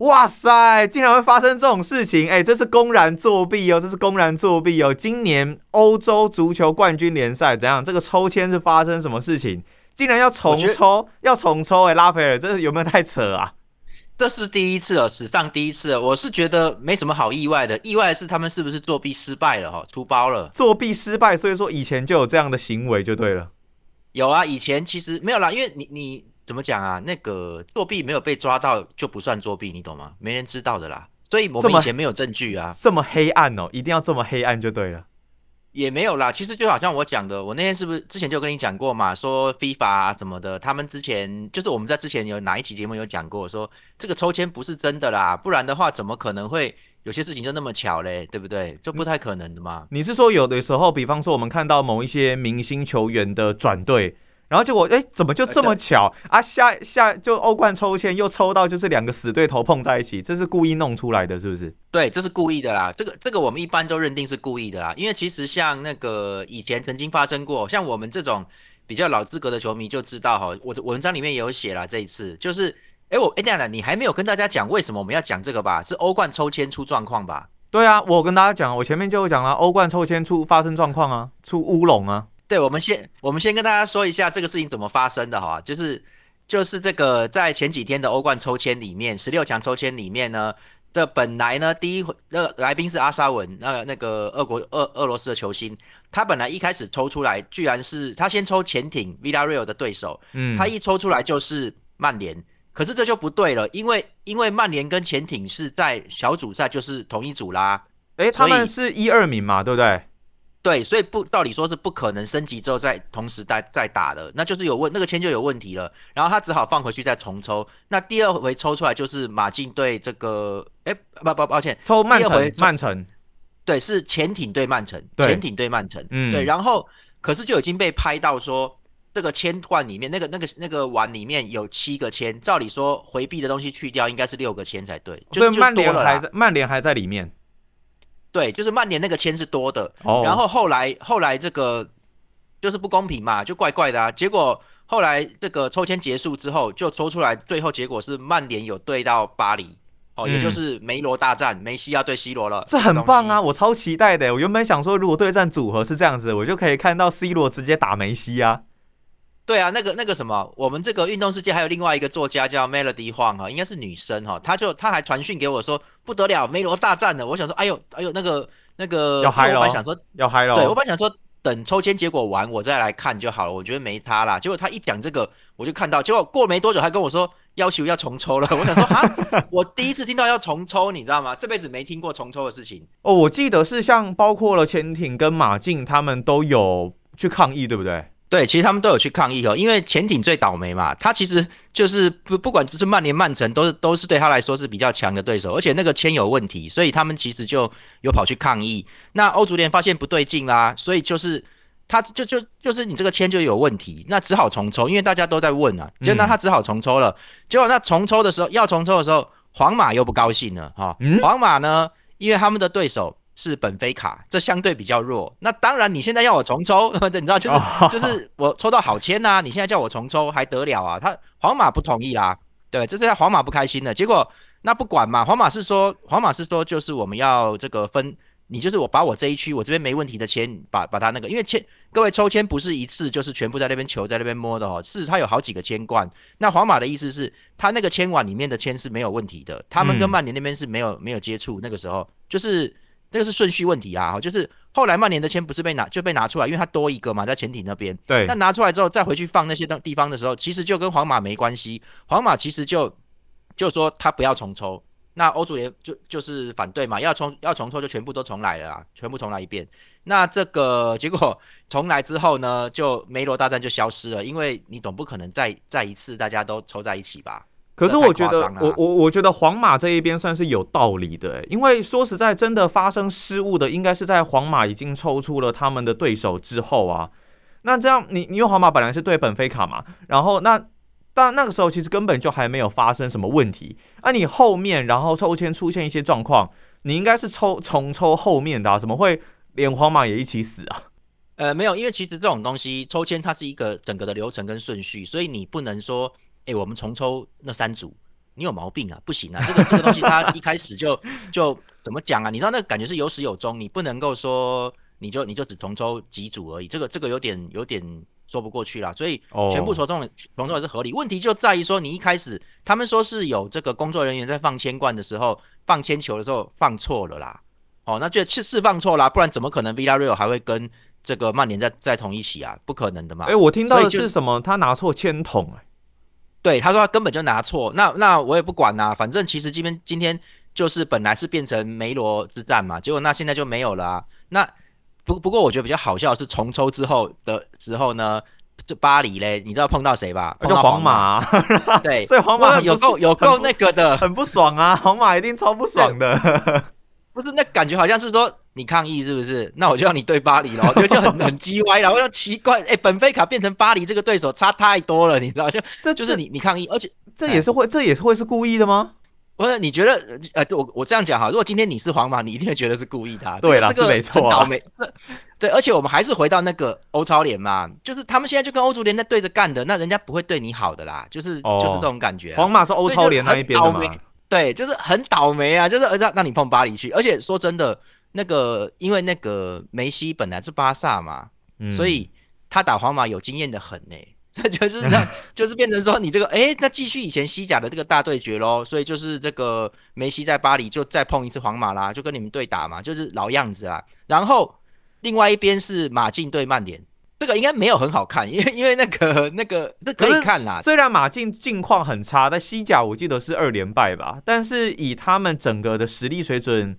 哇塞，竟然会发生这种事情！哎，这是公然作弊哦，这是公然作弊哦！今年欧洲足球冠军联赛怎样？这个抽签是发生什么事情？竟然要重抽，要重抽！哎，拉斐尔，这有没有太扯啊？这是第一次哦，史上第一次。我是觉得没什么好意外的，意外的是他们是不是作弊失败了？哈，出包了，作弊失败，所以说以前就有这样的行为就对了。有啊，以前其实没有啦，因为你你。怎么讲啊？那个作弊没有被抓到就不算作弊，你懂吗？没人知道的啦。所以我们以前没有证据啊。这么黑暗哦，一定要这么黑暗就对了。也没有啦，其实就好像我讲的，我那天是不是之前就跟你讲过嘛？说 FIFA 啊什么的，他们之前就是我们在之前有哪一期节目有讲过，说这个抽签不是真的啦，不然的话怎么可能会有些事情就那么巧嘞？对不对？就不太可能的嘛。你是说有的时候，比方说我们看到某一些明星球员的转队？然后结果，哎，怎么就这么巧啊？下下就欧冠抽签又抽到，就是两个死对头碰在一起，这是故意弄出来的，是不是？对，这是故意的啦。这个这个我们一般都认定是故意的啦，因为其实像那个以前曾经发生过，像我们这种比较老资格的球迷就知道哈，我文章里面也有写了。这一次就是，哎，我哎，这样的你还没有跟大家讲为什么我们要讲这个吧？是欧冠抽签出状况吧？对啊，我跟大家讲，我前面就有讲了，欧冠抽签出发生状况啊，出乌龙啊。对，我们先我们先跟大家说一下这个事情怎么发生的哈，就是就是这个在前几天的欧冠抽签里面，十六强抽签里面呢的本来呢第一回那来宾是阿沙文，那那个俄国俄俄罗斯的球星，他本来一开始抽出来居然是他先抽潜艇 Villarreal 的对手，嗯，他一抽出来就是曼联，可是这就不对了，因为因为曼联跟潜艇是在小组赛就是同一组啦，哎，他们是一二名嘛，对不对？对，所以不，道理说是不可能升级之后再同时再再打的，那就是有问那个签就有问题了，然后他只好放回去再重抽。那第二回抽出来就是马竞对这个，哎，不不，抱歉，抽曼城，曼城，对，是潜艇对曼城，潜艇对曼城，嗯，对，然后可是就已经被拍到说这个签罐里面那个那个那个碗里面有七个签，照理说回避的东西去掉应该是六个签才对，所以曼联还在，曼联还在里面。对，就是曼联那个签是多的，然后后来后来这个就是不公平嘛，就怪怪的啊。结果后来这个抽签结束之后，就抽出来，最后结果是曼联有对到巴黎，哦，也就是梅罗大战，梅西要对 C 罗了，这很棒啊，我超期待的。我原本想说，如果对战组合是这样子，我就可以看到 C 罗直接打梅西啊。对啊，那个那个什么，我们这个运动世界还有另外一个作家叫 Melody Huang 哈，应该是女生哈，她就她还传讯给我说不得了，梅罗大战了。我想说，哎呦哎呦，那个那个，要嗨了，我本来想说要嗨了，对我本来想说等抽签结果完我再来看就好了，我觉得没差啦。结果他一讲这个，我就看到，结果过没多久还跟我说要求要重抽了。我想说啊，我第一次听到要重抽，你知道吗？这辈子没听过重抽的事情。哦，我记得是像包括了潜艇跟马竞他们都有去抗议，对不对？对，其实他们都有去抗议哦，因为潜艇最倒霉嘛，他其实就是不不管就是曼联、曼城都是都是对他来说是比较强的对手，而且那个签有问题，所以他们其实就有跑去抗议。那欧足联发现不对劲啦，所以就是他就就就是你这个签就有问题，那只好重抽，因为大家都在问啊，就那他只好重抽了。结果那重抽的时候要重抽的时候，皇马又不高兴了哈，皇马呢，因为他们的对手。是本菲卡，这相对比较弱。那当然，你现在要我重抽，你知道，就是就是我抽到好签呐。你现在叫我重抽还得了啊？他皇马不同意啦，对，这是他皇马不开心的结果。那不管嘛，皇马是说，皇马是说，就是我们要这个分，你就是我把我这一区我这边没问题的签，把把它那个，因为签各位抽签不是一次就是全部在那边球在那边摸的哦，是它有好几个签冠。那皇马的意思是，他那个签碗里面的签是没有问题的，他们跟曼联那边是没有没有接触，那个时候就是。那个是顺序问题啊，就是后来曼联的签不是被拿就被拿出来，因为它多一个嘛，在潜艇那边。对。那拿出来之后再回去放那些地地方的时候，其实就跟皇马没关系。皇马其实就就说他不要重抽，那欧足联就就是反对嘛，要重要重抽就全部都重来了啊，全部重来一遍。那这个结果重来之后呢，就梅罗大战就消失了，因为你总不可能再再一次大家都抽在一起吧。可是我觉得，我我我觉得皇马这一边算是有道理的，因为说实在，真的发生失误的，应该是在皇马已经抽出了他们的对手之后啊。那这样，你你用皇马本来是对本菲卡嘛，然后那但那个时候其实根本就还没有发生什么问题。那你后面然后抽签出现一些状况，你应该是抽重抽后面的，怎么会连皇马也一起死啊？呃，没有，因为其实这种东西抽签它是一个整个的流程跟顺序，所以你不能说。哎，我们重抽那三组，你有毛病啊，不行啊，这个这个东西他一开始就就怎么讲啊？你知道那个感觉是有始有终，你不能够说你就你就只重抽几组而已，这个这个有点有点说不过去啦。所以全部抽中同抽也是合理。问题就在于说你一开始他们说是有这个工作人员在放铅罐的时候放铅球的时候放错了啦，哦，那这是是放错啦，不然怎么可能 Villarreal 还会跟这个曼联在在同一起啊？不可能的嘛。哎，我听到的是什么？他拿错铅筒哎。对，他说他根本就拿错，那那我也不管呐，反正其实今天今天就是本来是变成梅罗之战嘛，结果那现在就没有了。那不不过我觉得比较好笑是重抽之后的时候呢，这巴黎嘞，你知道碰到谁吧？就皇马。对，所以皇马有够有够那个的，很不爽啊，皇马一定超不爽的。不是，那感觉好像是说你抗议是不是？那我就让你对巴黎了，就就很很鸡歪了。我说奇怪，哎，本菲卡变成巴黎这个对手差太多了，你知道？就这就是你你抗议，而且这也是会，这也是会是故意的吗？不是，你觉得？呃，我我这样讲哈，如果今天你是皇马，你一定会觉得是故意的。对了，是没错，倒霉。对，而且我们还是回到那个欧超联嘛，就是他们现在就跟欧足联在对着干的，那人家不会对你好的啦，就是就是这种感觉。皇马是欧超联那一边的嘛？对，就是很倒霉啊，就是让让你碰巴黎去，而且说真的，那个因为那个梅西本来是巴萨嘛，所以他打皇马有经验的很呢，这就是让 就是变成说你这个哎，那继续以前西甲的这个大对决喽，所以就是这个梅西在巴黎就再碰一次皇马啦，就跟你们对打嘛，就是老样子啦。然后另外一边是马竞对曼联。这个应该没有很好看，因为因为那个那个这可以看啦。虽然马竞近况很差，但西甲我记得是二连败吧，但是以他们整个的实力水准，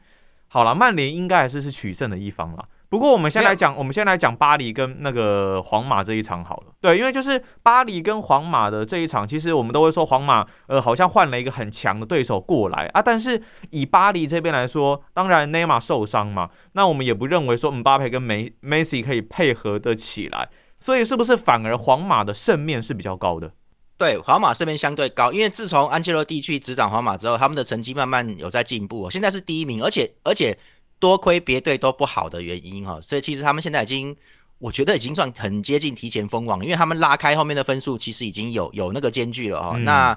好了，曼联应该还是是取胜的一方了。不过我们先来讲，我们先来讲巴黎跟那个皇马这一场好了。对，因为就是巴黎跟皇马的这一场，其实我们都会说皇马呃好像换了一个很强的对手过来啊。但是以巴黎这边来说，当然内马尔受伤嘛，那我们也不认为说姆巴佩跟梅梅西可以配合的起来，所以是不是反而皇马的胜面是比较高的？对，皇马这边相对高，因为自从安切洛蒂去执掌皇马之后，他们的成绩慢慢有在进步，现在是第一名，而且而且。多亏别队都不好的原因哈，所以其实他们现在已经，我觉得已经算很接近提前封王，因为他们拉开后面的分数，其实已经有有那个间距了哈。那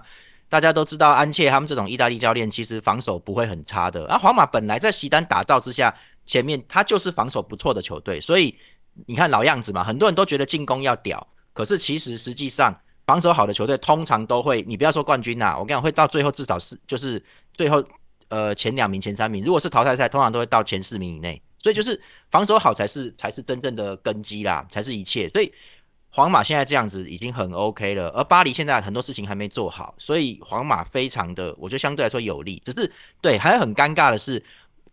大家都知道，安切他们这种意大利教练其实防守不会很差的。而皇马本来在席丹打造之下，前面他就是防守不错的球队，所以你看老样子嘛，很多人都觉得进攻要屌，可是其实实际上防守好的球队通常都会，你不要说冠军呐，我跟你讲会到最后至少是就是最后。呃，前两名、前三名，如果是淘汰赛，通常都会到前四名以内，所以就是防守好才是才是真正的根基啦，才是一切。所以皇马现在这样子已经很 OK 了，而巴黎现在很多事情还没做好，所以皇马非常的，我觉得相对来说有利。只是对，还很尴尬的是，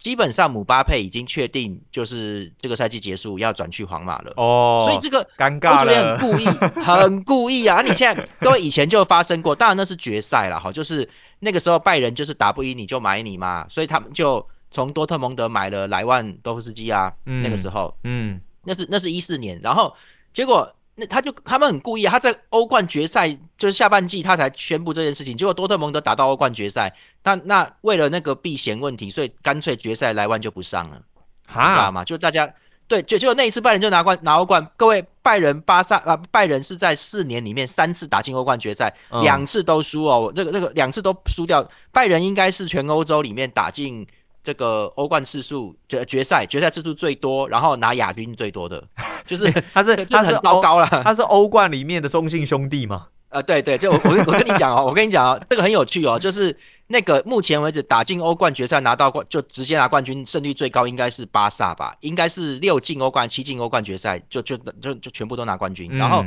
基本上姆巴佩已经确定就是这个赛季结束要转去皇马了哦，所以这个尴尬了，很故意，很故意啊！你现在各位以前就发生过，当然那是决赛了，哈，就是。那个时候拜仁就是打不赢你就买你嘛，所以他们就从多特蒙德买了莱万多夫斯基啊。那个时候，嗯，那是那是一四年，然后结果那他就他们很故意啊，他在欧冠决赛就是下半季他才宣布这件事情，结果多特蒙德打到欧冠决赛，那那为了那个避嫌问题，所以干脆决赛莱万就不上了，知道吗？就大家。对，就就那一次拜仁就拿冠拿欧冠，各位拜仁巴萨啊，拜仁是在四年里面三次打进欧冠决赛，两次都输哦，这个这个两次都输掉。拜仁应该是全欧洲里面打进这个欧冠次数决决赛决赛次数最多，然后拿亚军最多的，就是他是他很糟糕了，他是欧冠里面的中信兄弟嘛？呃，对对，就我我我跟你讲哦，我跟你讲哦，这个很有趣哦，就是。那个目前为止打进欧冠决赛拿到冠就直接拿冠军胜率最高应该是巴萨吧，应该是六进欧冠七进欧冠决赛就就就就全部都拿冠军，然后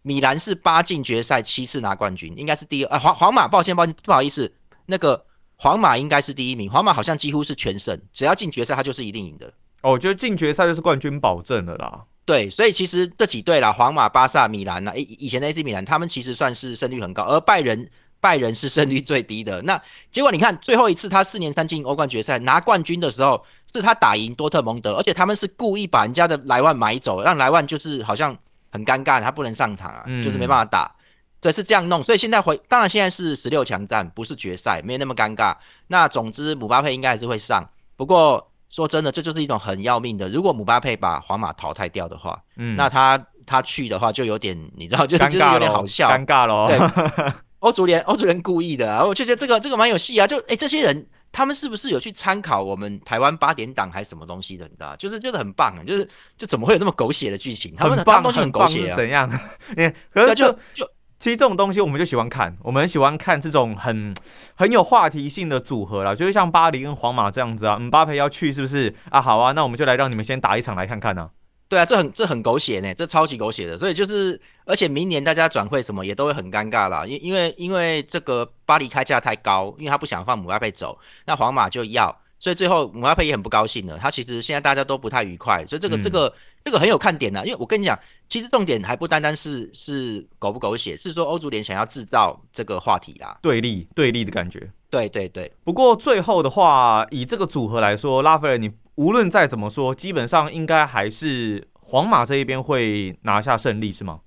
米兰是八进决赛七次拿冠军，应该是第二。呃，皇皇马抱歉抱歉不好意思，那个皇马应该是第一名，皇马好像几乎是全胜，只要进决赛他就是一定赢的。哦，我觉得进决赛就是冠军保证了啦。对，所以其实这几队啦，皇马、巴萨、米兰呐，以以前的 AC 米兰，他们其实算是胜率很高，而拜仁。拜仁是胜率最低的，那结果你看最后一次他四年三进欧冠决赛拿冠军的时候，是他打赢多特蒙德，而且他们是故意把人家的莱万买走，让莱万就是好像很尴尬，他不能上场啊，就是没办法打，对，是这样弄。所以现在回，当然现在是十六强战，不是决赛，没有那么尴尬。那总之姆巴佩应该还是会上，不过说真的，这就是一种很要命的，如果姆巴佩把皇马淘汰掉的话，嗯，那他他去的话就有点，你知道，就就是有点好笑，尴尬咯，对。欧足联欧足联故意的啊，我就觉得这个这个蛮有戏啊，就哎这些人。他们是不是有去参考我们台湾八点档还是什么东西的？你知道就是就是很棒啊！就是就怎么会有那么狗血的剧情？他们棒，东西很狗血啊？怎样？可是就就其实这种东西我们就喜欢看，我们喜欢看这种很很有话题性的组合了，就是像巴黎跟皇马这样子啊。姆巴佩要去是不是啊？好啊，那我们就来让你们先打一场来看看呢。对啊，这很这很狗血呢，这超级狗血的。所以就是，而且明年大家转会什么也都会很尴尬啦，因因为因为这个巴黎开价太高，因为他不想放姆巴佩走，那皇马就要，所以最后姆巴佩也很不高兴了。他其实现在大家都不太愉快，所以这个这个这个很有看点的。因为我跟你讲，其实重点还不单单是是狗不狗血，是说欧足联想要制造这个话题啦，对立对立的感觉。对对对。不过最后的话，以这个组合来说，拉斐尔你。无论再怎么说，基本上应该还是皇马这一边会拿下胜利，是吗？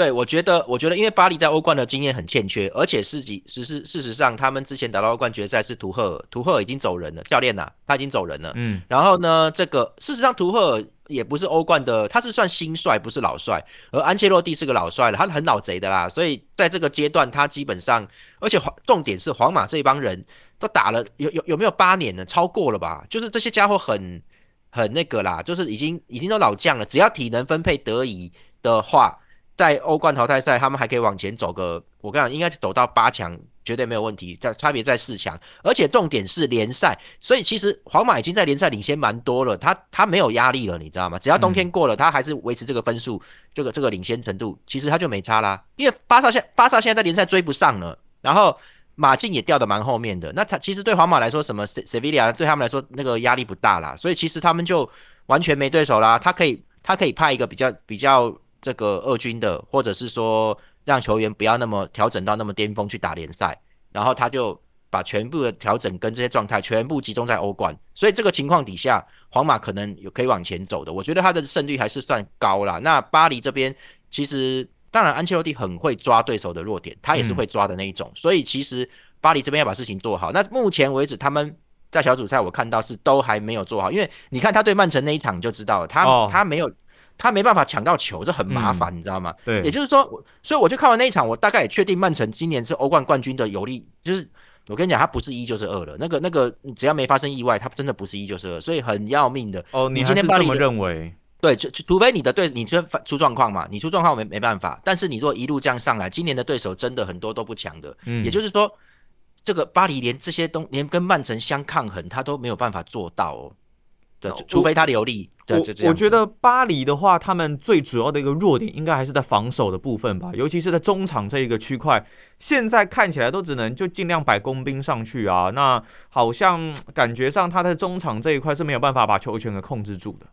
对，我觉得，我觉得，因为巴黎在欧冠的经验很欠缺，而且事实事实事实上，他们之前打到欧冠决赛是图赫尔，图赫尔已经走人了，教练呐，他已经走人了。嗯，然后呢，这个事实上，图赫尔也不是欧冠的，他是算新帅，不是老帅，而安切洛蒂是个老帅了，他很老贼的啦，所以在这个阶段，他基本上，而且重点是皇马这帮人。都打了有有有没有八年呢？超过了吧？就是这些家伙很很那个啦，就是已经已经都老将了。只要体能分配得宜的话，在欧冠淘汰赛他们还可以往前走个，我跟你讲，应该走到八强绝对没有问题。在差别在四强，而且重点是联赛，所以其实皇马已经在联赛领先蛮多了，他他没有压力了，你知道吗？只要冬天过了，他还是维持这个分数，这个这个领先程度，其实他就没差啦。因为巴萨现巴萨现在在联赛追不上了，然后。马竞也掉的蛮后面的，那他其实对皇马来说，什么塞塞维利亚对他们来说那个压力不大啦，所以其实他们就完全没对手啦。他可以他可以派一个比较比较这个二军的，或者是说让球员不要那么调整到那么巅峰去打联赛，然后他就把全部的调整跟这些状态全部集中在欧冠。所以这个情况底下，皇马可能有可以往前走的，我觉得他的胜率还是算高啦。那巴黎这边其实。当然，安切洛蒂很会抓对手的弱点，他也是会抓的那一种。所以其实巴黎这边要把事情做好。那目前为止，他们在小组赛我看到是都还没有做好，因为你看他对曼城那一场就知道了，他他没有他没办法抢到球，这很麻烦，你知道吗？对，也就是说，所以我就看完那一场，我大概也确定曼城今年是欧冠冠军的有利。就是我跟你讲，他不是一就是二了。那个那个，只要没发生意外，他真的不是一就是二，所以很要命的。哦，你今天这么认为？对，就除非你的对你出出状况嘛，你出状况没没办法。但是你如果一路这样上来，今年的对手真的很多都不强的。嗯，也就是说，这个巴黎连这些东连跟曼城相抗衡，他都没有办法做到哦。对，除非他留力。对，就这样。我觉得巴黎的话，他们最主要的一个弱点应该还是在防守的部分吧，尤其是在中场这一个区块，现在看起来都只能就尽量摆工兵上去啊。那好像感觉上他在中场这一块是没有办法把球权给控制住的。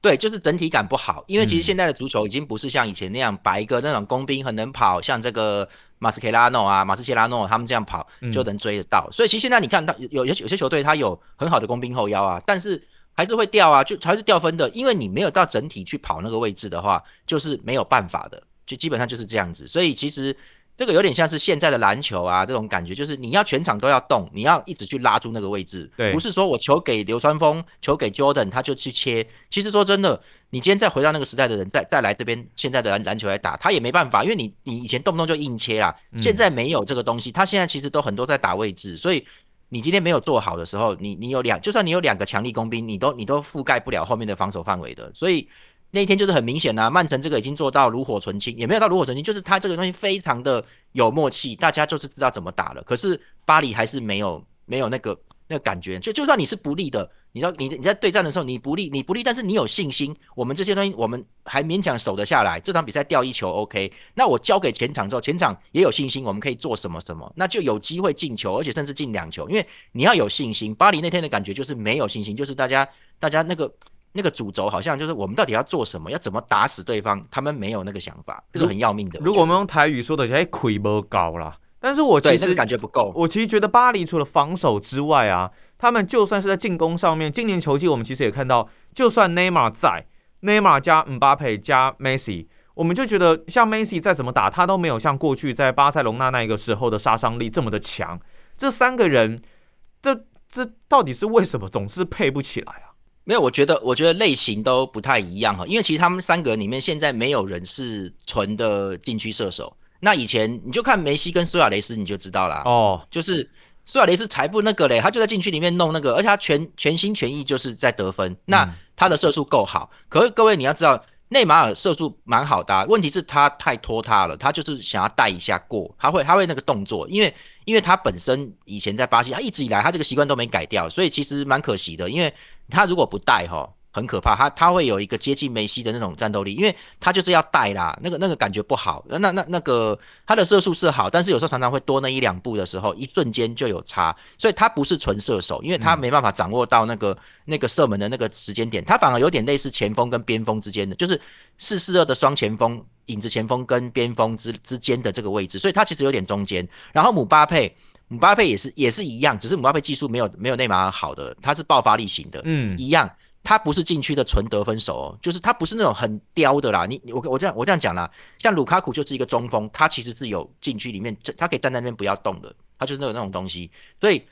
对，就是整体感不好，因为其实现在的足球已经不是像以前那样摆一个那种工兵很能跑，像这个马斯切拉诺啊、马斯切拉诺他们这样跑就能追得到。所以其实现在你看到有有有些球队他有很好的工兵后腰啊，但是还是会掉啊，就还是掉分的，因为你没有到整体去跑那个位置的话，就是没有办法的，就基本上就是这样子。所以其实。这个有点像是现在的篮球啊，这种感觉就是你要全场都要动，你要一直去拉住那个位置，对，不是说我球给流川枫，球给 Jordan，他就去切。其实说真的，你今天再回到那个时代的人，再再来这边现在的篮篮球来打，他也没办法，因为你你以前动不动就硬切啊，现在没有这个东西，他现在其实都很多在打位置，所以你今天没有做好的时候，你你有两，就算你有两个强力工兵，你都你都覆盖不了后面的防守范围的，所以。那一天就是很明显呐，曼城这个已经做到炉火纯青，也没有到炉火纯青，就是他这个东西非常的有默契，大家就是知道怎么打了。可是巴黎还是没有没有那个那个感觉，就就算你是不利的，你知道你你在对战的时候你不利你不利，但是你有信心，我们这些东西我们还勉强守得下来。这场比赛掉一球 OK，那我交给前场之后，前场也有信心，我们可以做什么什么，那就有机会进球，而且甚至进两球。因为你要有信心，巴黎那天的感觉就是没有信心，就是大家大家那个。那个主轴好像就是我们到底要做什么，要怎么打死对方，他们没有那个想法，这个很要命的。如果我们用台语说的，哎，亏不高啦。但是我其实感觉不够。我其实觉得巴黎除了防守之外啊，他们就算是在进攻上面，今年球季我们其实也看到，就算内马尔在，内马尔加姆巴佩加梅西，我们就觉得像梅西再怎么打，他都没有像过去在巴塞隆纳那个时候的杀伤力这么的强。这三个人，这这到底是为什么总是配不起来啊？没有，我觉得，我觉得类型都不太一样哈，因为其实他们三个里面现在没有人是纯的禁区射手，那以前你就看梅西跟苏亚雷斯你就知道啦。哦，就是苏亚雷斯才不那个嘞，他就在禁区里面弄那个，而且他全全心全意就是在得分。那他的射速够好，可是各位你要知道，内马尔射速蛮好的，问题是他太拖沓了，他就是想要带一下过，他会他会那个动作，因为因为他本身以前在巴西，他一直以来他这个习惯都没改掉，所以其实蛮可惜的，因为他如果不带哈。很可怕，他他会有一个接近梅西的那种战斗力，因为他就是要带啦，那个那个感觉不好。那那那个他的射速是好，但是有时候常常会多那一两步的时候，一瞬间就有差，所以他不是纯射手，因为他没办法掌握到那个那个射门的那个时间点，他反而有点类似前锋跟边锋之间的，就是四四二的双前锋，影子前锋跟边锋之之间的这个位置，所以他其实有点中间。然后姆巴佩，姆巴佩也是也是一样，只是姆巴佩技术没有没有内马尔好的，他是爆发力型的，嗯，一样。他不是禁区的纯得分手哦，就是他不是那种很刁的啦。你我我这样我这样讲啦，像卢卡库就是一个中锋，他其实是有禁区里面，他可以站在那边不要动的，他就是那种那种东西。所以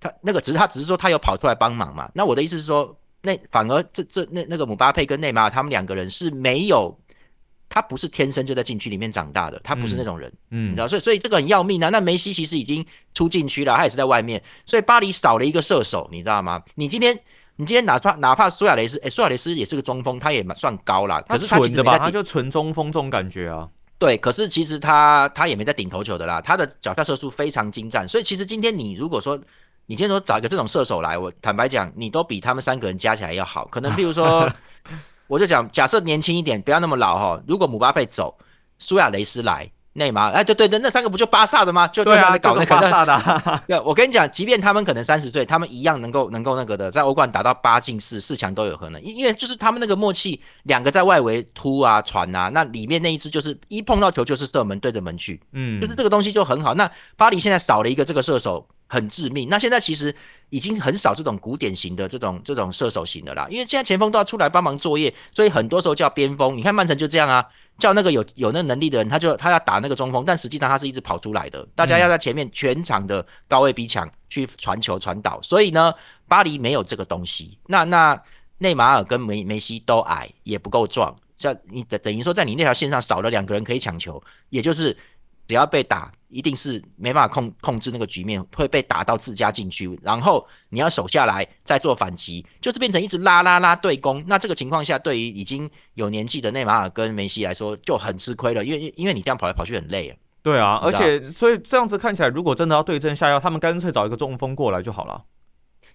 他那个只是他只是说他有跑出来帮忙嘛。那我的意思是说，那反而这这那那个姆巴佩跟内马尔他们两个人是没有，他不是天生就在禁区里面长大的，他不是那种人，嗯，你知道，所以所以这个很要命啊。那梅西其实已经出禁区了，他也是在外面，所以巴黎少了一个射手，你知道吗？你今天。你今天哪怕哪怕苏亚雷斯，哎，苏亚雷斯也是个中锋，他也蛮算高了，可是纯的吧？他就纯中锋这种感觉啊。对，可是其实他他也没在顶头球的啦，他的脚下射速非常精湛，所以其实今天你如果说你今天说找一个这种射手来，我坦白讲，你都比他们三个人加起来要好。可能比如说，我就讲假设年轻一点，不要那么老哈。如果姆巴佩走，苏亚雷斯来。内马尔，哎，对对对，那三个不就巴萨的吗？就对啊，搞那个巴萨的。对，我跟你讲，即便他们可能三十岁，他们一样能够能够那个的，在欧冠打到八进四，四强都有可能。因因为就是他们那个默契，两个在外围突啊传啊，那里面那一支就是一碰到球就是射门对着门去，嗯，就是这个东西就很好。那巴黎现在少了一个这个射手，很致命。那现在其实已经很少这种古典型的这种这种射手型的啦，因为现在前锋都要出来帮忙作业，所以很多时候叫边锋。你看曼城就这样啊。叫那个有有那能力的人，他就他要打那个中锋，但实际上他是一直跑出来的。大家要在前面全场的高位逼抢去传球传导，所以呢，巴黎没有这个东西。那那内马尔跟梅梅西都矮，也不够壮，像你等等于说在你那条线上少了两个人可以抢球，也就是只要被打。一定是没办法控控制那个局面，会被打到自家禁区，然后你要守下来再做反击，就是变成一直拉拉拉对攻。那这个情况下，对于已经有年纪的内马尔跟梅西来说就很吃亏了，因为因为你这样跑来跑去很累啊。对啊，而且所以这样子看起来，如果真的要对症下药，他们干脆找一个中锋过来就好了。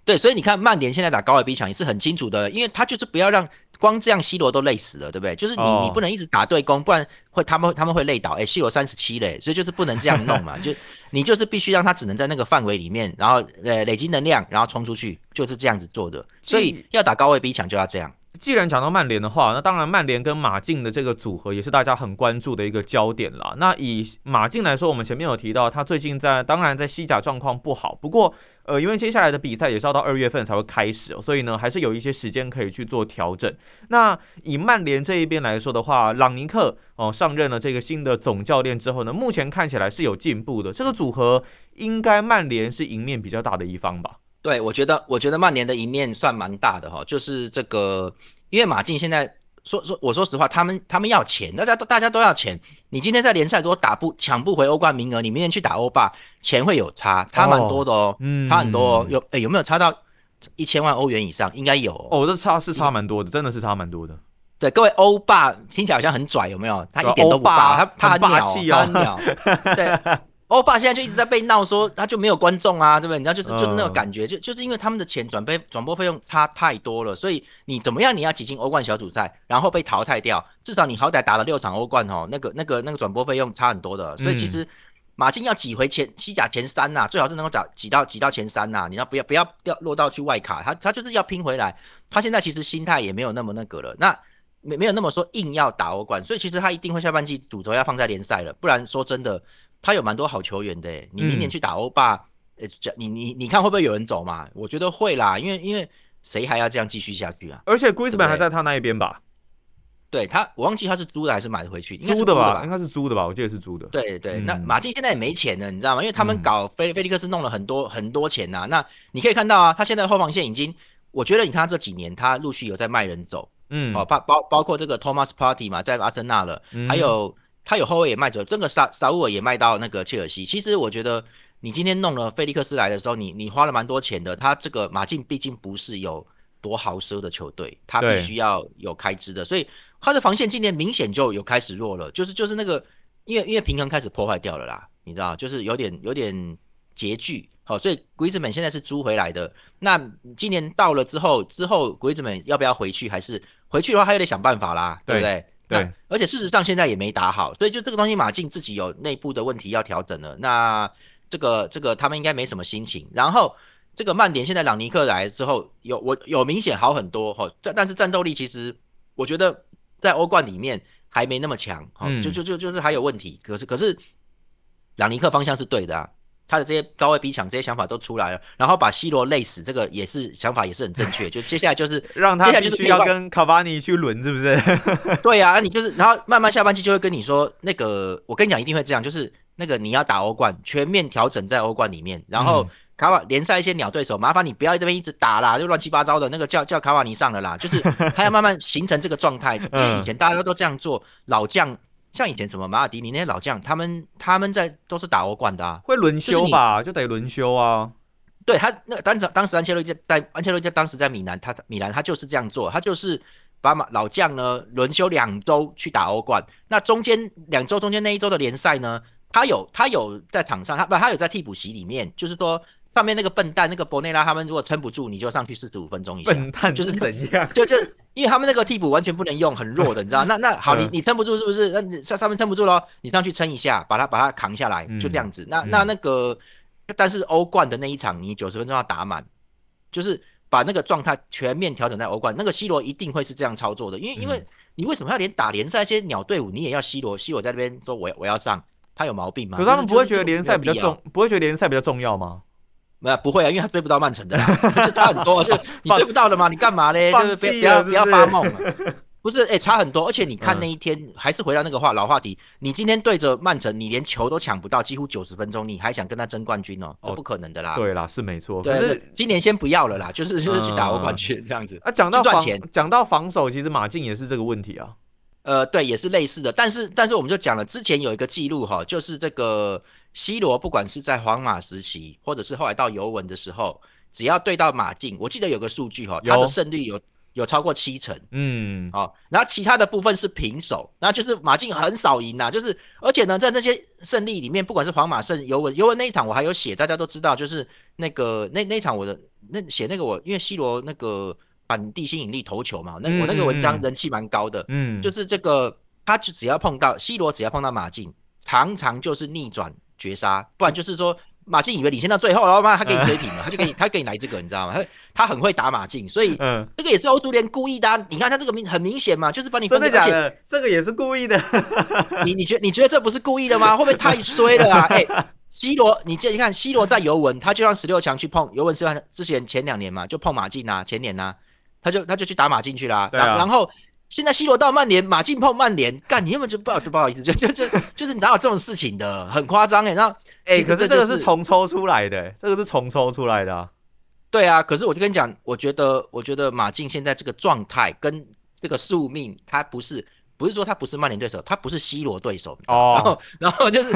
对，所以你看曼联现在打高尔比抢也是很清楚的，因为他就是不要让光这样 C 罗都累死了，对不对？就是你你不能一直打对攻，不然会他们他们会累倒。哎，C 罗三十七嘞，所以就是不能这样弄嘛，就你就是必须让他只能在那个范围里面，然后呃累积能量，然后冲出去，就是这样子做的。所以要打高位逼抢就要这样。既然讲到曼联的话，那当然曼联跟马竞的这个组合也是大家很关注的一个焦点了。那以马竞来说，我们前面有提到他最近在，当然在西甲状况不好，不过呃，因为接下来的比赛也是要到二月份才会开始哦，所以呢还是有一些时间可以去做调整。那以曼联这一边来说的话，朗尼克哦上任了这个新的总教练之后呢，目前看起来是有进步的。这个组合应该曼联是赢面比较大的一方吧。对，我觉得，我觉得曼联的一面算蛮大的哈，就是这个，因为马竞现在说说，我说实话，他们他们要钱，大家都大家都要钱。你今天在联赛如果打不抢不回欧冠名额，你明天去打欧霸，钱会有差，差蛮多的哦，差很多。哦有诶，有没有差到一千万欧元以上？应该有哦，这差是差蛮多的，真的是差蛮多的。对，各位欧霸听起来好像很拽，有没有？他一点都不霸，他他很鸟，他很鸟，对。欧巴现在就一直在被闹，说他就没有观众啊，对不对？你知道，就是就是那种感觉，就就是因为他们的钱转被转播费用差太多了，所以你怎么样，你要挤进欧冠小组赛，然后被淘汰掉，至少你好歹打了六场欧冠哦，那个那个那个转播费用差很多的，所以其实马竞要挤回前西甲前三呐，最好是能够找挤到挤到前三呐，你要不要不要掉落到去外卡，他他就是要拼回来，他现在其实心态也没有那么那个了，那没没有那么说硬要打欧冠，所以其实他一定会下半季主轴要放在联赛了，不然说真的。他有蛮多好球员的，你明年去打欧霸，呃，你你你看会不会有人走嘛？我觉得会啦，因为因为谁还要这样继续下去啊？而且 Griezmann 还在他那一边吧？对他，我忘记他是租的还是买回去？租的吧？应该是租的吧？我记得是租的。对对，那马竞现在也没钱了，你知道吗？因为他们搞菲菲利克斯弄了很多很多钱呐。那你可以看到啊，他现在后防线已经，我觉得你看他这几年，他陆续有在卖人走，嗯，哦，包包包括这个 Thomas Party 嘛，在阿森纳了，还有。他有后卫也卖走，这个沙沙乌尔也卖到那个切尔西。其实我觉得你今天弄了菲利克斯来的时候，你你花了蛮多钱的。他这个马竞毕竟不是有多豪奢的球队，他必须要有开支的，所以他的防线今年明显就有开始弱了，就是就是那个因为因为平衡开始破坏掉了啦，你知道，就是有点有点拮据。好，所以 Griezmann 现在是租回来的。那今年到了之后，之后 Griezmann 要不要回去？还是回去的话，他又得想办法啦，对不对？对。而且事实上现在也没打好，所以就这个东西，马竞自己有内部的问题要调整了。那这个这个他们应该没什么心情。然后这个曼联现在朗尼克来之后，有我有明显好很多哈，但但是战斗力其实我觉得在欧冠里面还没那么强，就就就就是还有问题。可是可是朗尼克方向是对的啊。他的这些高位逼抢这些想法都出来了，然后把 C 罗累死，这个也是想法也是很正确。就接下来就是让他必须要跟卡巴尼去轮，是不是？对呀，你就是然后慢慢下半季就会跟你说，那个我跟你讲一定会这样，就是那个你要打欧冠，全面调整在欧冠里面，然后卡瓦联赛一些鸟对手，麻烦你不要这边一直打啦，就乱七八糟的那个叫叫卡瓦尼上了啦，就是他要慢慢形成这个状态，因为以前大家都这样做，老将。像以前什么马尔迪尼那些老将，他们他们在都是打欧冠的啊，会轮休吧，就得轮休啊。对他那当时当时安切洛蒂在安切洛蒂当时在米兰，他米兰他就是这样做，他就是把马老将呢轮休两周去打欧冠。那中间两周中间那一周的联赛呢，他有他有在场上，他不他有在替补席里面，就是说。上面那个笨蛋，那个博内拉他们如果撑不住，你就上去四十五分钟一下。笨蛋就是怎样？就就因为他们那个替补完全不能用，很弱的，你知道？那那好，你你撑不住是不是？那你上上面撑不住喽，你上去撑一下，把它把它扛下来，就这样子。那那那个，但是欧冠的那一场，你九十分钟要打满，就是把那个状态全面调整在欧冠。那个 C 罗一定会是这样操作的，因为因为你为什么要连打联赛一些鸟队伍，你也要 C 罗？C 罗在那边说我我要上，他有毛病吗？可是他们不会觉得联赛比较重，不会觉得联赛比较重要吗？没有不会啊，因为他追不到曼城的，就差很多。就 你追不到的嘛，你干嘛嘞？就是不要不要发梦。不是，哎，差很多。而且你看那一天，还是回到那个话老话题，你今天对着曼城，你连球都抢不到，几乎九十分钟，你还想跟他争冠军哦？这不可能的啦。对啦，是没错。可是今年先不要了啦，就是就是去打欧冠去这样子。啊，讲到防，讲到防守，其实马竞也是这个问题啊。呃，对，也是类似的。但是但是我们就讲了，之前有一个记录哈，就是这个。C 罗不管是在皇马时期，或者是后来到尤文的时候，只要对到马竞，我记得有个数据哈，他的胜率有有超过七成，嗯，哦，然后其他的部分是平手，那就是马竞很少赢呐，就是而且呢，在那些胜利里面，不管是皇马胜尤文，尤文那一场我还有写，大家都知道，就是那个那那场我的那写那个我，因为 C 罗那个反地心引力投球嘛，那我那个文章人气蛮高的，嗯，就是这个他就只要碰到 C 罗，只要碰到马竞，常常就是逆转。绝杀，不然就是说马竞以为领先到最后，然后嘛他给你追平了，他就给你他给你来这个，你知道吗？他他很会打马竞，所以这个也是欧足联故意的。你看他这个明很明显嘛，就是把你真的假的？这个也是故意的。你你觉你觉得这不是故意的吗？会不会太衰了啊？哎，C 罗，你这你看 C 罗在尤文，他就让十六强去碰尤文，是之前前两年嘛，就碰马竞啊，前年呐，他就他就去打马竞去了，然后。现在 C 罗到曼联，马竞碰曼联，干你根本就不好，不好意思，就就就就是哪有这种事情的，很夸张哎。然后哎，可是这个是重抽出来的，这个是重抽出来的。对啊，可是我就跟你讲，我觉得我觉得马竞现在这个状态跟这个宿命，它不是。不是说他不是曼联对手，他不是 C 罗对手，哦然后 然后就是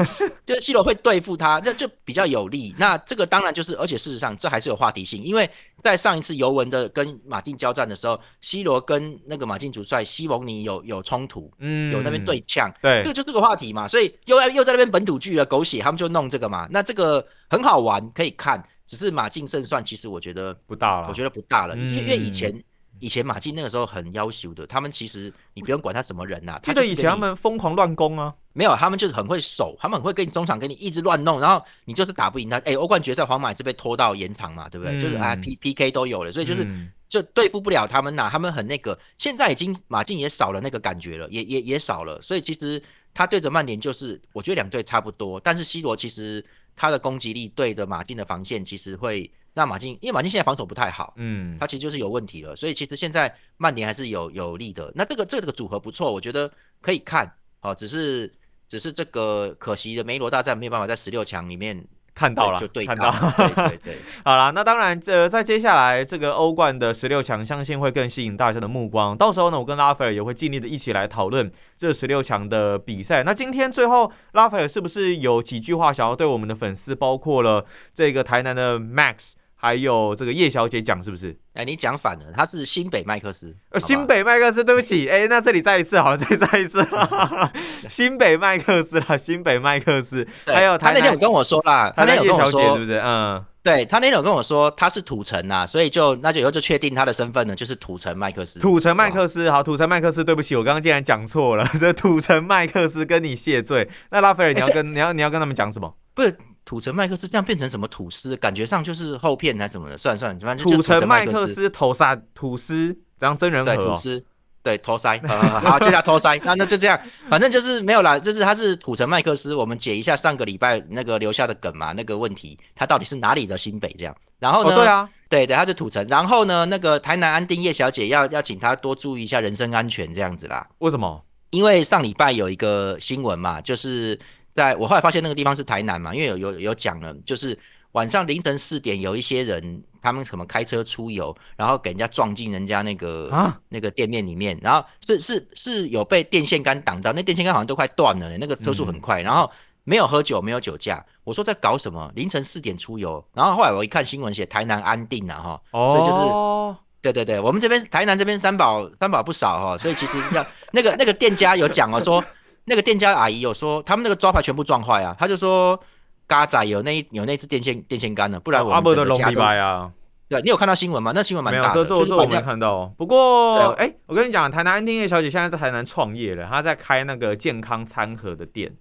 就是 C 罗会对付他，这 就比较有利。那这个当然就是，而且事实上这还是有话题性，因为在上一次尤文的跟马竞交战的时候，C 罗跟那个马竞主帅西蒙尼有有冲突，嗯，有那边对呛，对，这个就这个话题嘛，所以又又在那边本土剧了，狗血，他们就弄这个嘛。那这个很好玩，可以看，只是马竞胜算其实我觉得不大了，我觉得不大了，因为因为以前。以前马竞那个时候很要求的，他们其实你不用管他什么人呐。记得以前他们疯狂乱攻啊，没有，他们就是很会守，他们很会跟你中场跟你一直乱弄，然后你就是打不赢他。哎，欧冠决赛皇马是被拖到延长嘛，对不对？就是啊，P P K 都有了，所以就是就对付不了他们呐。他们很那个，现在已经马竞也少了那个感觉了，也也也少了。所以其实他对着曼联就是，我觉得两队差不多，但是 C 罗其实他的攻击力对着马竞的防线其实会。那马竞，因为马竞现在防守不太好，嗯，他其实就是有问题了，所以其实现在曼联还是有有利的。那这个这个组合不错，我觉得可以看，好，只是只是这个可惜的梅罗大战没有办法在十六强里面看到了，就对看到。对对 对，好了，那当然，这在接下来这个欧冠的十六强，相信会更吸引大家的目光。到时候呢，我跟拉斐尔也会尽力的一起来讨论这十六强的比赛。那今天最后，拉斐尔是不是有几句话想要对我们的粉丝，包括了这个台南的 Max？还有这个叶小姐讲是不是？哎，你讲反了，他是新北麦克斯。呃，新北麦克斯，对不起，哎，那这里再一次，好了，再再一次，新北麦克斯啦，新北麦克斯。还有他那天有跟我说啦，他那天有跟我说，是不是？嗯，对他那天有跟我说他是土城呐，所以就那就以后就确定他的身份呢，就是土城麦克斯。土城麦克斯，好，土城麦克斯，对不起，我刚刚竟然讲错了，这土城麦克斯跟你谢罪。那拉斐尔，你要跟你要你要跟他们讲什么？不是。土城麦克斯这样变成什么吐司？感觉上就是后片还是什么的？算了算了，反正土城麦克斯头沙吐司，这样真人对吐司，对头塞，好，就叫头塞。那那就这样，反正就是没有啦，就是他是土城麦克斯。我们解一下上个礼拜那个留下的梗嘛，那个问题，他到底是哪里的新北这样？然后呢？对啊，对对，他是土城。然后呢，那个台南安定叶小姐要要请他多注意一下人身安全这样子啦。为什么？因为上礼拜有一个新闻嘛，就是。在我后来发现那个地方是台南嘛，因为有有有讲了，就是晚上凌晨四点有一些人，他们什么开车出游，然后给人家撞进人家那个啊那个店面里面，然后是是是有被电线杆挡到，那电线杆好像都快断了，那个车速很快，然后没有喝酒，没有酒驾，我说在搞什么？凌晨四点出游，然后后来我一看新闻写台南安定了哈，所以就是对对对，我们这边台南这边三宝三宝不少哈，所以其实要那个那个店家有讲哦说。那个店家阿姨有说，他们那个招牌全部撞坏啊，他就说，嘎仔有那有那只电线电线杆的，不然我们整个家都。对，你有看到新闻吗？那新闻蛮大的。没有，这这我没看到。不过，哎，我跟你讲，台南安定叶小姐现在在台南创业了，她在开那个健康餐盒的店。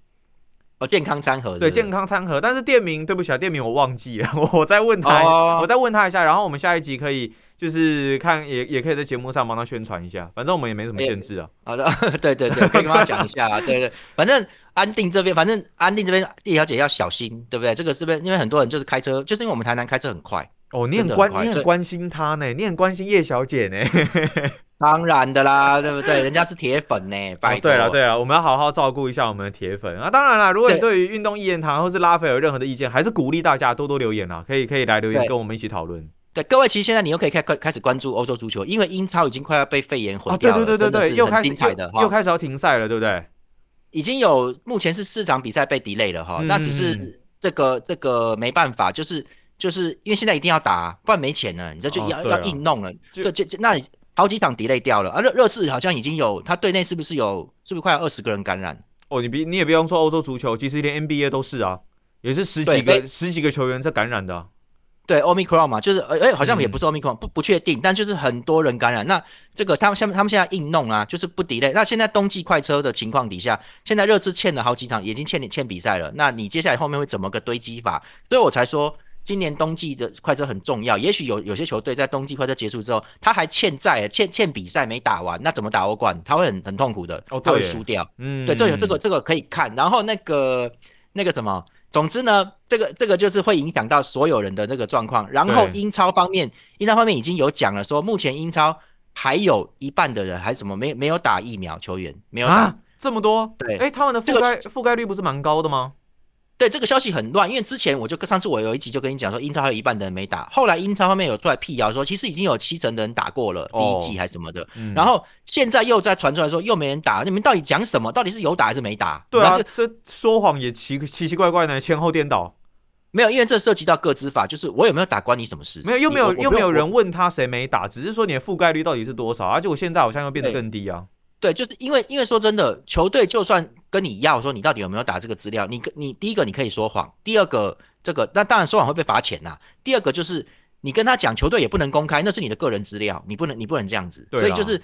哦，健康餐盒。对，健康餐盒，但是店名对不起啊，店名我忘记了，我再问他，我再问他一下，然后我们下一集可以。就是看也也可以在节目上帮他宣传一下，反正我们也没什么限制啊。好的，对对对，可以跟他讲一下啊。对对，反正安定这边，反正安定这边叶小姐要小心，对不对？这个这边因为很多人就是开车，就是因为我们台南开车很快。哦，你很关你很关心他呢，你很关心叶小姐呢。当然的啦，对不对？人家是铁粉呢。拜对了对了，我们要好好照顾一下我们的铁粉啊。当然了，如果你对于运动一言堂或是拉菲有任何的意见，还是鼓励大家多多留言啊，可以可以来留言跟我们一起讨论。对各位，其实现在你又可以开开开始关注欧洲足球，因为英超已经快要被肺炎毁掉了，对对对对对，又开始又开始要停赛了，对不对？已经有目前是四场比赛被 delay 了哈，那只是这个这个没办法，就是就是因为现在一定要打，不然没钱了，你这就要要硬弄了，就就那好几场 delay 掉了，啊热热刺好像已经有，他队内是不是有是不是快要二十个人感染？哦，你别你也不用说欧洲足球，其实连 NBA 都是啊，也是十几个十几个球员在感染的。对，omicron 嘛，就是哎，好像也不是 omicron，不不确定，但就是很多人感染。那这个他们下面他们现在硬弄啊，就是不 delay。那现在冬季快车的情况底下，现在热刺欠了好几场，已经欠你欠比赛了。那你接下来后面会怎么个堆积法？所以我才说今年冬季的快车很重要。也许有有些球队在冬季快车结束之后，他还欠债，欠欠比赛没打完，那怎么打欧冠？他会很很痛苦的，他会输掉。嗯，对，这有这个这个可以看。然后那个那个什么。总之呢，这个这个就是会影响到所有人的这个状况。然后英超方面，英超方面已经有讲了，说目前英超还有一半的人还什么没没有打疫苗，球员没有打这么多。对，哎，他们的覆盖覆盖率不是蛮高的吗？对这个消息很乱，因为之前我就上次我有一集就跟你讲说，英超还有一半的人没打。后来英超方面有出来辟谣说，其实已经有七成的人打过了第一季还是什么的。然后现在又在传出来说又没人打，你们到底讲什么？到底是有打还是没打？对啊，这说谎也奇奇奇怪怪的，前后颠倒。没有，因为这涉及到各资法，就是我有没有打关你什么事？没有，又没有又没有人问他谁没打，只是说你的覆盖率到底是多少？而且我现在好像又变得更低啊。对，就是因为因为说真的，球队就算跟你要说你到底有没有打这个资料，你你第一个你可以说谎，第二个这个那当然说谎会被罚钱呐。第二个就是你跟他讲，球队也不能公开，那是你的个人资料，你不能你不能这样子。所以就是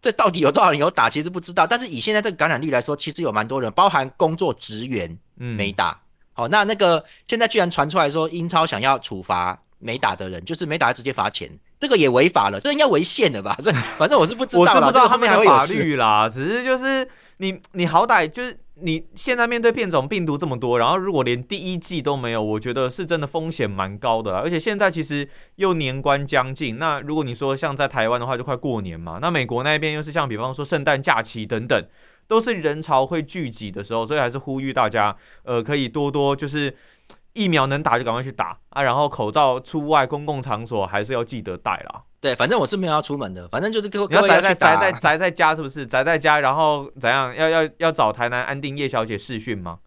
这到底有多少人有打，其实不知道。但是以现在这个感染率来说，其实有蛮多人，包含工作职员没打。好，那那个现在居然传出来说英超想要处罚没打的人，就是没打直接罚钱。这个也违法了，这应该违宪的吧？这反正我是不知道，我是不知道他们还有法律啦。只是就是你你好歹就是你现在面对变种病毒这么多，然后如果连第一季都没有，我觉得是真的风险蛮高的。而且现在其实又年关将近，那如果你说像在台湾的话，就快过年嘛。那美国那边又是像比方说圣诞假期等等，都是人潮会聚集的时候，所以还是呼吁大家，呃，可以多多就是。疫苗能打就赶快去打啊，然后口罩出外公共场所还是要记得戴啦。对，反正我是没有要出门的，反正就是各你要宅在宅在在宅在家是不是？宅在家，然后怎样？要要要找台南安定叶小姐试训吗？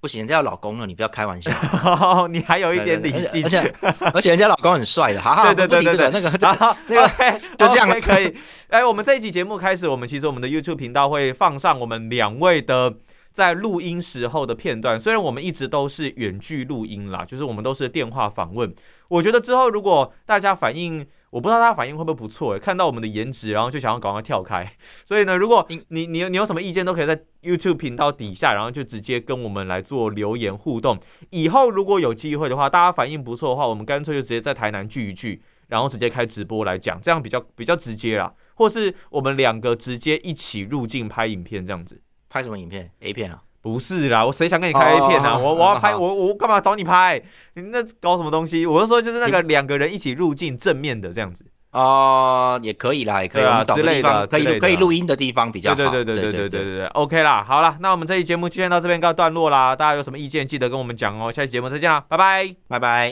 不行，人家有老公了，你不要开玩笑。你还有一点理性，而且而且人家老公很帅的，哈哈对对对对，那个那个那个就这样可以。哎，我们这一集节目开始，我们其实我们的 YouTube 频道会放上我们两位的在录音时候的片段。虽然我们一直都是远距录音啦，就是我们都是电话访问。我觉得之后如果大家反应。我不知道大家反应会不会不错诶，看到我们的颜值，然后就想要赶快跳开。所以呢，如果你你你有什么意见，都可以在 YouTube 频道底下，然后就直接跟我们来做留言互动。以后如果有机会的话，大家反应不错的话，我们干脆就直接在台南聚一聚，然后直接开直播来讲，这样比较比较直接啦。或是我们两个直接一起入镜拍影片这样子。拍什么影片？A 片啊？不是啦，我谁想跟你开 A 片啊？我我要拍我我干嘛找你拍？你那搞什么东西？我是说就是那个两个人一起入镜正面的这样子。哦，也可以啦，也可以啊，之类的，可以可以录音的地方比较好。对对对对对对对对对，OK 啦，好了，那我们这期节目就先到这边告段落啦。大家有什么意见，记得跟我们讲哦。下期节目再见啦，拜拜，拜拜。